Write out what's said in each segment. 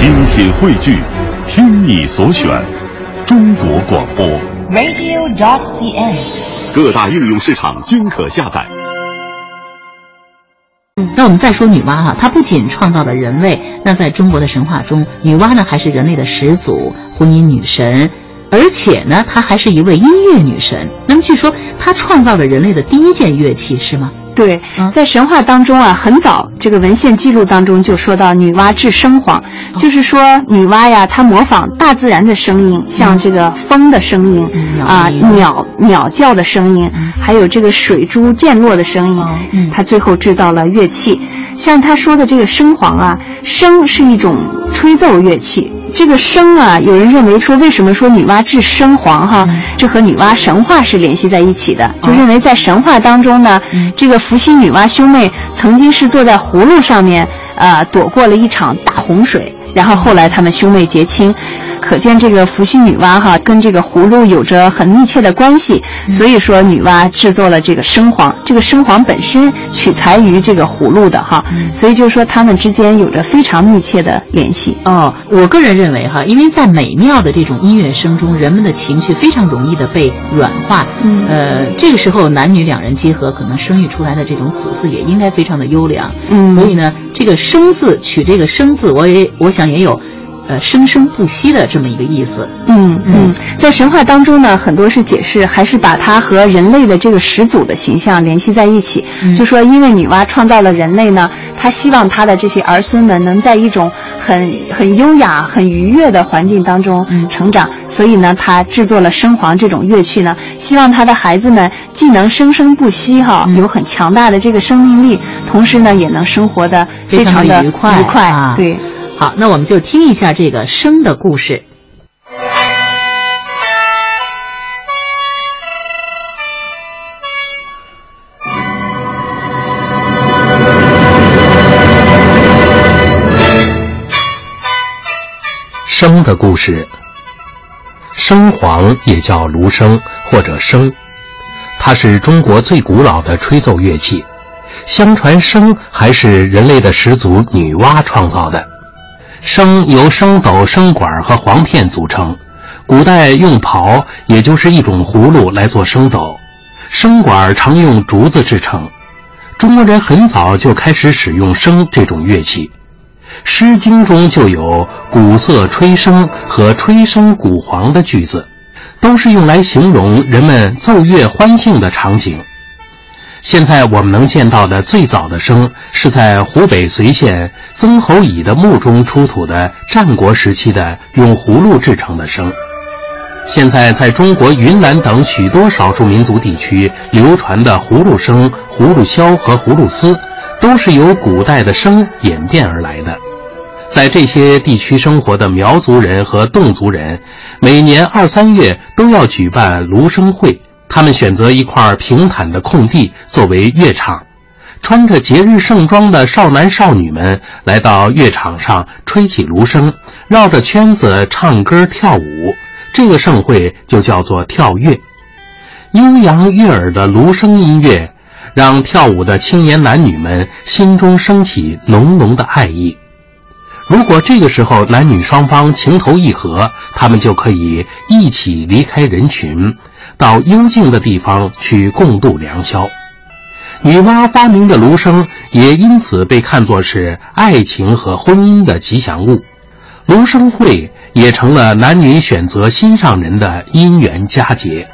精品汇聚，听你所选，中国广播。radio.cn。各大应用市场均可下载。那我们再说女娲哈，她不仅创造了人类，那在中国的神话中，女娲呢还是人类的始祖、婚姻女神，而且呢，她还是一位音乐女神。那么据说她创造了人类的第一件乐器，是吗？对，在神话当中啊，很早这个文献记录当中就说到女娲制生黄，就是说女娲呀，她模仿大自然的声音，像这个风的声音嗯啊、鸟鸟鸟叫的声音，还有这个水珠溅落的声音嗯，她最后制造了乐器。像她说的这个声簧啊，笙是一种吹奏乐器。这个生啊，有人认为说，为什么说女娲治生黄哈？这和女娲神话是联系在一起的，就认为在神话当中呢，这个伏羲女娲兄妹曾经是坐在葫芦上面，呃，躲过了一场大洪水，然后后来他们兄妹结亲。可见这个伏羲女娲哈跟这个葫芦有着很密切的关系，所以说女娲制作了这个生黄。这个生黄本身取材于这个葫芦的哈，所以就是说他们之间有着非常密切的联系。哦，我个人认为哈，因为在美妙的这种音乐声中，人们的情绪非常容易的被软化。嗯呃，这个时候男女两人结合，可能生育出来的这种子嗣也应该非常的优良。嗯所以呢，这个“生”字取这个“生”字，我也我想也有，呃，生生不息的这么一个意思。嗯嗯，在神话当中呢，很多是解释，还是把它和人类的这个始祖的形象联系在一起。就说因为女娲创造了人类呢，她希望她的这些儿孙们能在一种很很优雅、很愉悦的环境当中嗯成长，所以呢，她制作了声簧这种乐器呢，希望她的孩子们既能生生不息哈，有很强大的这个生命力，同时呢，也能生活的非常的愉快愉快啊对。好，那我们就听一下这个“生”的故事。笙的故事。笙簧也叫芦笙或者笙，它是中国最古老的吹奏乐器。相传笙还是人类的始祖女娲创造的。笙由笙斗、笙管和簧片组成。古代用袍，也就是一种葫芦来做笙斗，笙管常用竹子制成。中国人很早就开始使用笙这种乐器。《诗经》中就有“鼓瑟吹笙”和“吹笙鼓簧”的句子，都是用来形容人们奏乐欢庆的场景。现在我们能见到的最早的笙，是在湖北随县曾侯乙的墓中出土的战国时期的用葫芦制成的笙。现在在中国云南等许多少数民族地区流传的葫芦笙、葫芦箫和葫芦丝，都是由古代的笙演变而来的。在这些地区生活的苗族人和侗族人，每年二三月都要举办芦笙会。他们选择一块平坦的空地作为乐场，穿着节日盛装的少男少女们来到乐场上吹起芦笙，绕着圈子唱歌跳舞。这个盛会就叫做跳乐。悠扬悦耳的芦笙音乐，让跳舞的青年男女们心中升起浓浓的爱意。如果这个时候男女双方情投意合，他们就可以一起离开人群，到幽静的地方去共度良宵。女娲发明的芦笙也因此被看作是爱情和婚姻的吉祥物，芦笙会也成了男女选择心上人的姻缘佳节。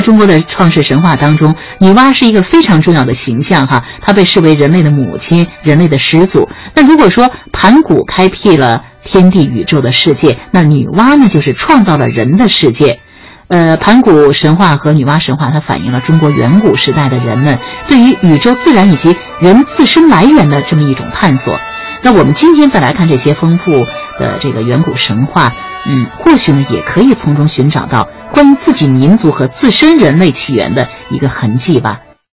在中国的创世神话当中，女娲是一个非常重要的形象哈，她被视为人类的母亲，人类的始祖。那如果说盘古开辟了天地宇宙的世界，那女娲呢就是创造了人的世界。呃，盘古神话和女娲神话，它反映了中国远古时代的人们对于宇宙自然以及人自身来源的这么一种探索。那我们今天再来看这些丰富的这个远古神话，嗯，或许呢也可以从中寻找到关于自己民族和自身人类起源的一个痕迹吧。